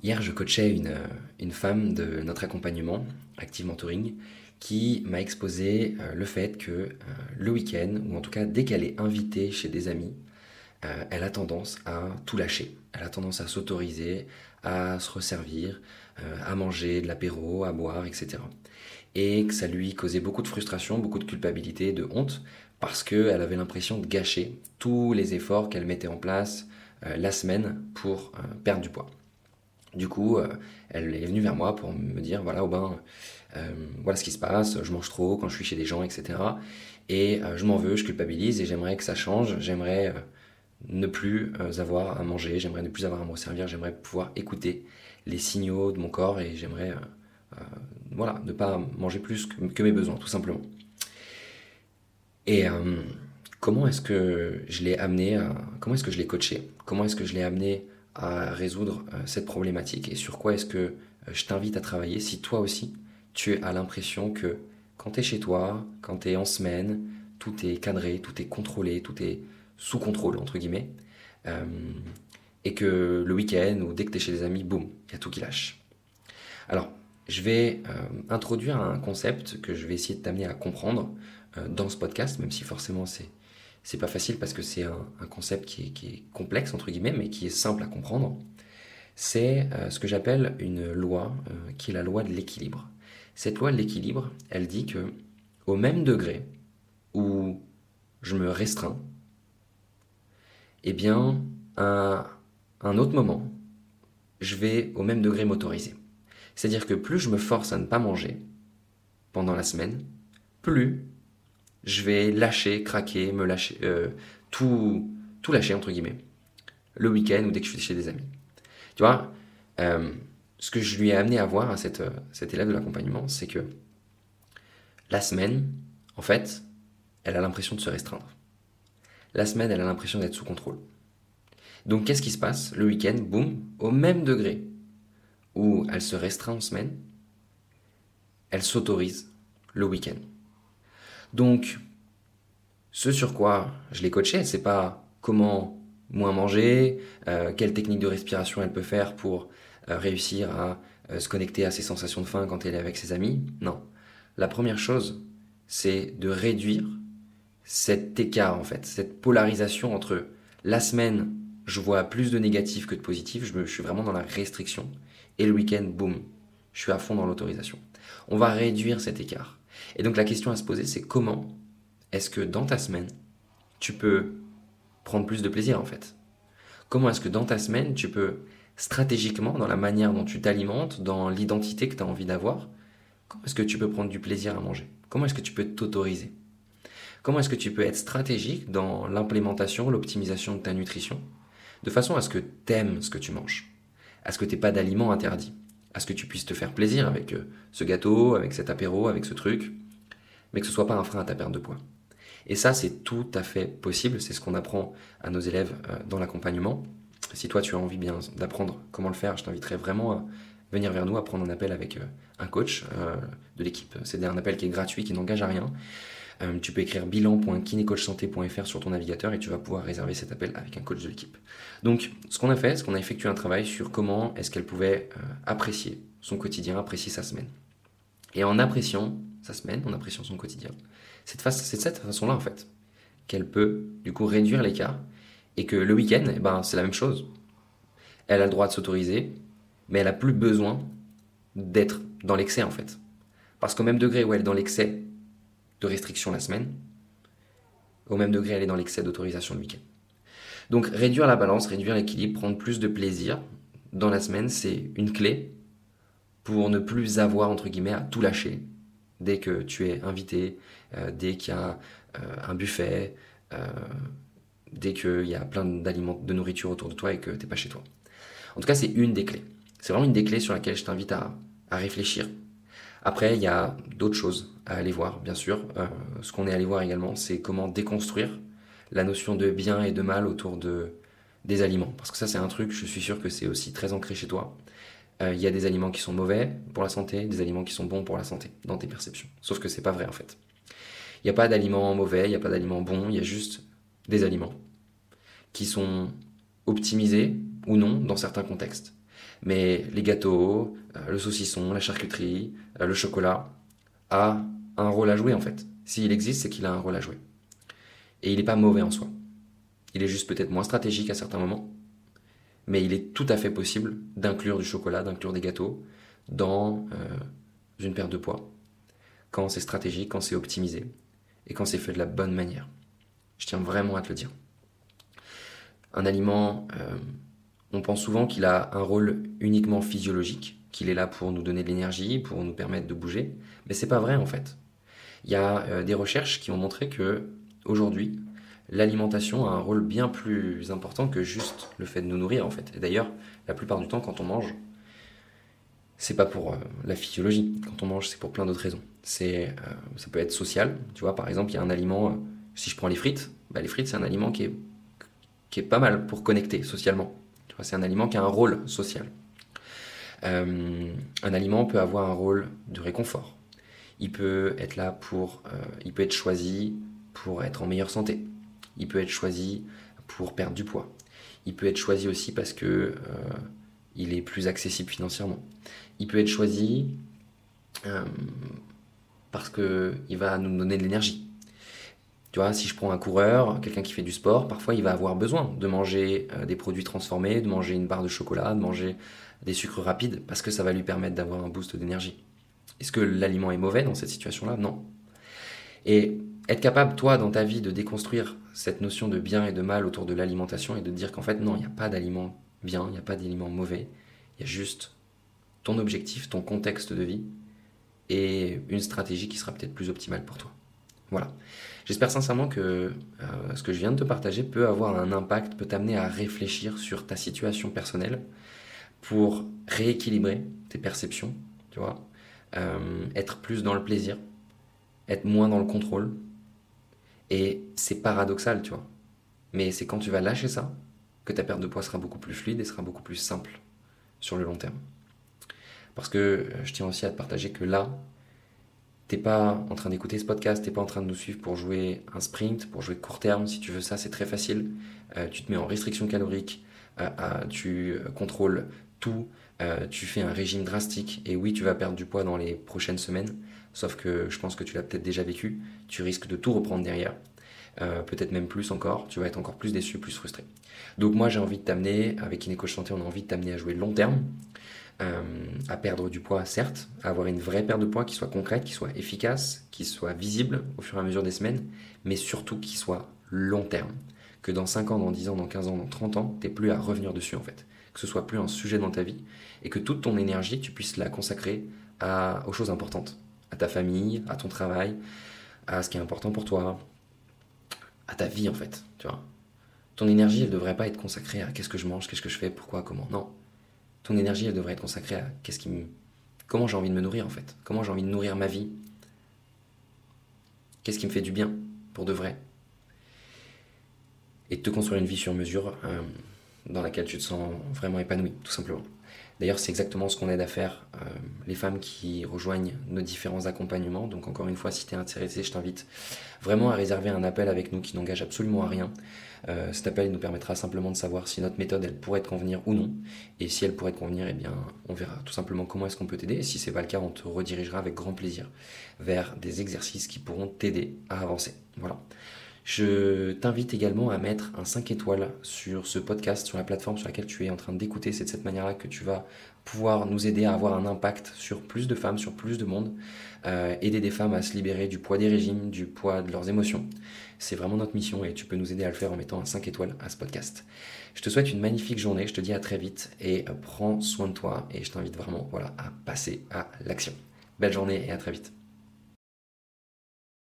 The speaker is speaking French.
Hier, je coachais une, une, femme de notre accompagnement, Active Mentoring, qui m'a exposé euh, le fait que euh, le week-end, ou en tout cas dès qu'elle est invitée chez des amis, euh, elle a tendance à tout lâcher. Elle a tendance à s'autoriser, à se resservir, à manger de l'apéro, à boire, etc. Et que ça lui causait beaucoup de frustration, beaucoup de culpabilité, de honte, parce qu'elle avait l'impression de gâcher tous les efforts qu'elle mettait en place la semaine pour perdre du poids. Du coup, euh, elle est venue vers moi pour me dire voilà, Aubin, euh, voilà ce qui se passe, je mange trop quand je suis chez des gens, etc. Et euh, je m'en veux, je culpabilise et j'aimerais que ça change, j'aimerais ne plus avoir à manger, j'aimerais ne plus avoir à me resservir, j'aimerais pouvoir écouter les signaux de mon corps et j'aimerais voilà, ne pas manger plus que, mes besoins, tout simplement. Et comment est-ce que je l'ai amené à, comment est-ce que je l'ai coaché? Comment est-ce que je l'ai amené à résoudre euh, cette problématique et sur quoi est-ce que euh, je t'invite à travailler si toi aussi tu as l'impression que quand tu es chez toi, quand tu es en semaine, tout est cadré, tout est contrôlé, tout est sous contrôle, entre guillemets, euh, et que le week-end ou dès que tu es chez des amis, boum, il y a tout qui lâche. Alors, je vais introduire un concept que je vais essayer de t'amener à comprendre dans ce podcast, même si forcément c'est c'est pas facile parce que c'est un, concept qui est, complexe, entre guillemets, mais qui est simple à comprendre. C'est euh, ce que j'appelle une loi euh, qui est la loi de l'équilibre. Cette loi de l'équilibre, elle dit que au même degré où je me restreins, eh bien, à un autre moment, je vais au même degré m'autoriser. C'est-à-dire que plus je me force à ne pas manger pendant la semaine, plus je vais lâcher, craquer, me lâcher, euh, tout, tout lâcher, entre guillemets, le week-end ou dès que je suis chez des amis. Tu vois, euh, ce que je lui ai amené à voir à cette, euh, cet élève de l'accompagnement, c'est que la semaine, en fait, elle a l'impression de se restreindre. La semaine, elle a l'impression d'être sous contrôle. Donc, qu'est-ce qui se passe Le week-end, boum, au même degré où elle se restreint en semaine, elle s'autorise le week-end. Donc, ce sur quoi je l'ai coaché, c'est pas comment moins manger, euh, quelle technique de respiration elle peut faire pour euh, réussir à euh, se connecter à ses sensations de faim quand elle est avec ses amis. Non. La première chose, c'est de réduire cet écart, en fait, cette polarisation entre la semaine, je vois plus de négatifs que de positifs, je, je suis vraiment dans la restriction, et le week-end, boum, je suis à fond dans l'autorisation. On va réduire cet écart. Et donc la question à se poser, c'est comment est-ce que dans ta semaine, tu peux prendre plus de plaisir en fait? Comment est-ce que dans ta semaine, tu peux stratégiquement, dans la manière dont tu t'alimentes, dans l'identité que tu as envie d'avoir, comment est-ce que tu peux prendre du plaisir à manger? Comment est-ce que tu peux t'autoriser? Comment est-ce que tu peux être stratégique dans l'implémentation, l'optimisation de ta nutrition, de façon à ce que tu aimes ce que tu manges, à ce que tu n'aies pas d'aliments interdits? À ce que tu puisses te faire plaisir avec euh, ce gâteau, avec cet apéro, avec ce truc, mais que ce soit pas un frein à ta perte de poids. Et ça, c'est tout à fait possible. C'est ce qu'on apprend à nos élèves euh, dans l'accompagnement. Si toi, tu as envie bien d'apprendre comment le faire, je t'inviterai vraiment à venir vers nous, à prendre un appel avec euh, un coach de l'équipe. C'est un appel qui est gratuit, qui n'engage à rien. Euh, tu peux écrire bilan.kinecoachsanté.fr sur ton navigateur et tu vas pouvoir réserver cet appel avec un coach de l'équipe. Donc, ce qu'on a fait, c'est qu'on a effectué un travail sur comment est-ce qu'elle pouvait euh, apprécier son quotidien, apprécier sa semaine. Et en appréciant sa semaine, en appréciant son quotidien, c'est de cette façon-là, en fait, qu'elle peut, du coup, réduire l'écart et que le week-end, eh ben, c'est la même chose. Elle a le droit de s'autoriser, mais elle n'a plus besoin d'être dans l'excès, en fait. Parce qu'au même degré où elle est dans l'excès de restriction la semaine, au même degré elle est dans l'excès d'autorisation le week-end. Donc réduire la balance, réduire l'équilibre, prendre plus de plaisir dans la semaine, c'est une clé pour ne plus avoir, entre guillemets, à tout lâcher dès que tu es invité, euh, dès qu'il y a euh, un buffet, euh, dès qu'il y a plein d'aliments, de nourriture autour de toi et que tu n'es pas chez toi. En tout cas, c'est une des clés. C'est vraiment une des clés sur laquelle je t'invite à réfléchir après, il y a d'autres choses à aller voir, bien sûr. Euh, ce qu'on est allé voir également, c'est comment déconstruire la notion de bien et de mal autour de, des aliments. Parce que ça, c'est un truc, je suis sûr que c'est aussi très ancré chez toi. Euh, il y a des aliments qui sont mauvais pour la santé, des aliments qui sont bons pour la santé, dans tes perceptions. Sauf que c'est pas vrai en fait. Il n'y a pas d'aliments mauvais, il n'y a pas d'aliments bons, il y a juste des aliments qui sont optimisés ou non dans certains contextes. Mais les gâteaux, euh, le saucisson, la charcuterie, euh, le chocolat a un rôle à jouer en fait. S'il existe, c'est qu'il a un rôle à jouer. Et il n'est pas mauvais en soi. Il est juste peut-être moins stratégique à certains moments, mais il est tout à fait possible d'inclure du chocolat, d'inclure des gâteaux dans euh, une perte de poids, quand c'est stratégique, quand c'est optimisé, et quand c'est fait de la bonne manière. Je tiens vraiment à te le dire. Un aliment, on pense souvent qu'il a un rôle uniquement physiologique, qu'il est là pour nous donner de l'énergie, pour nous permettre de bouger, mais c'est pas vrai en fait. Il y a euh, des recherches qui ont montré que aujourd'hui, l'alimentation a un rôle bien plus important que juste le fait de nous nourrir en fait. Et d'ailleurs, la plupart du temps, quand on mange, c'est pas pour euh, la physiologie. Quand on mange, c'est pour plein d'autres raisons. C'est, euh, ça peut être social. Tu vois, par exemple, il y a un aliment. Si je prends les frites, bah, les frites c'est un aliment qui est qui est pas mal pour connecter socialement. C'est un aliment qui a un rôle social. un aliment peut avoir un rôle de réconfort. Il peut être là pour, il peut être choisi pour être en meilleure santé. Il peut être choisi pour perdre du poids. Il peut être choisi aussi parce que euh, il est plus accessible financièrement. Il peut être choisi euh, parce que il va nous donner de l'énergie. Tu vois, si je prends un coureur, quelqu'un qui fait du sport, parfois il va avoir besoin de manger euh, des produits transformés, de manger une barre de chocolat, de manger des sucres rapides, parce que ça va lui permettre d'avoir un boost d'énergie. Est-ce que l'aliment est mauvais dans cette situation-là? Non. Et être capable, toi, dans ta vie, de déconstruire cette notion de bien et de mal autour de l'alimentation et de dire qu'en fait, non, il n'y a pas d'aliment bien, il n'y a pas d'aliment mauvais, il y a juste ton objectif, ton contexte de vie et une stratégie qui sera peut-être plus optimale pour toi. Voilà. J'espère sincèrement que euh, ce que je viens de te partager peut avoir un impact, peut t'amener à réfléchir sur ta situation personnelle pour rééquilibrer tes perceptions, tu vois, euh, être plus dans le plaisir, être moins dans le contrôle, et c'est paradoxal, tu vois. Mais c'est quand tu vas lâcher ça que ta perte de poids sera beaucoup plus fluide et sera beaucoup plus simple sur le long terme. Parce que euh, je tiens aussi à te partager que là, t'es pas en train d'écouter ce podcast, t'es pas en train de nous suivre pour jouer un sprint, pour jouer court terme. Si tu veux ça, c'est très facile. Euh, tu te mets en restriction calorique, euh, tu contrôles tout, tu fais un régime drastique et oui, tu vas perdre du poids dans les prochaines semaines. Sauf que je pense que tu l'as peut-être déjà vécu. Tu risques de tout reprendre derrière. Euh, peut-être même plus encore. Tu vas être encore plus déçu, plus frustré. Donc moi, j'ai envie de t'amener, avec Inecoach Santé, on a envie de t'amener à jouer long terme. Euh, à perdre du poids, certes, à avoir une vraie perte de poids qui soit concrète, qui soit efficace, qui soit visible au fur et à mesure des semaines, mais surtout qui soit long terme. Que dans 5 ans, dans 10 ans, dans 15 ans, dans 30 ans, tu plus à revenir dessus en fait. Que ce soit plus un sujet dans ta vie et que toute ton énergie, tu puisses la consacrer aux choses importantes à ta famille, à ton travail, à ce qui est important pour toi, à ta vie en fait, tu vois. Ton énergie, elle devrait pas être consacrée à qu'est-ce que je mange, qu'est-ce que je fais, pourquoi, comment. Non. Ton énergie, elle devrait être consacrée à qu'est-ce qui me... comment j'ai envie de me nourrir en fait, comment j'ai envie de nourrir ma vie, qu'est-ce qui me fait du bien pour de vrai. Et de te construire une vie sur mesure euh, dans laquelle tu te sens vraiment épanoui, tout simplement. D'ailleurs, c'est exactement ce qu'on aide à faire euh, les femmes qui rejoignent nos différents accompagnements. Donc encore une fois, si tu es intéressé, je t'invite vraiment à réserver un appel avec nous qui n'engage absolument à rien. Euh, cet appel nous permettra simplement de savoir si notre méthode pourrait te convenir ou non. Et si elle pourrait te convenir, eh bien, on verra tout simplement comment est-ce qu'on peut t'aider. Et si c'est pas le cas, on te redirigera avec grand plaisir vers des exercices qui pourront t'aider à avancer. Voilà. Je t'invite également à mettre un 5 étoiles sur ce podcast, sur la plateforme sur laquelle tu es en train d'écouter. C'est de cette manière-là que tu vas pouvoir nous aider à avoir un impact sur plus de femmes, sur plus de monde, euh, aider des femmes à se libérer du poids des régimes, du poids de leurs émotions. C'est vraiment notre mission et tu peux nous aider à le faire en mettant un 5 étoiles à ce podcast. Je te souhaite une magnifique journée, je te dis à très vite et euh, prends soin de toi et je t'invite vraiment voilà, à passer à l'action. Belle journée et à très vite.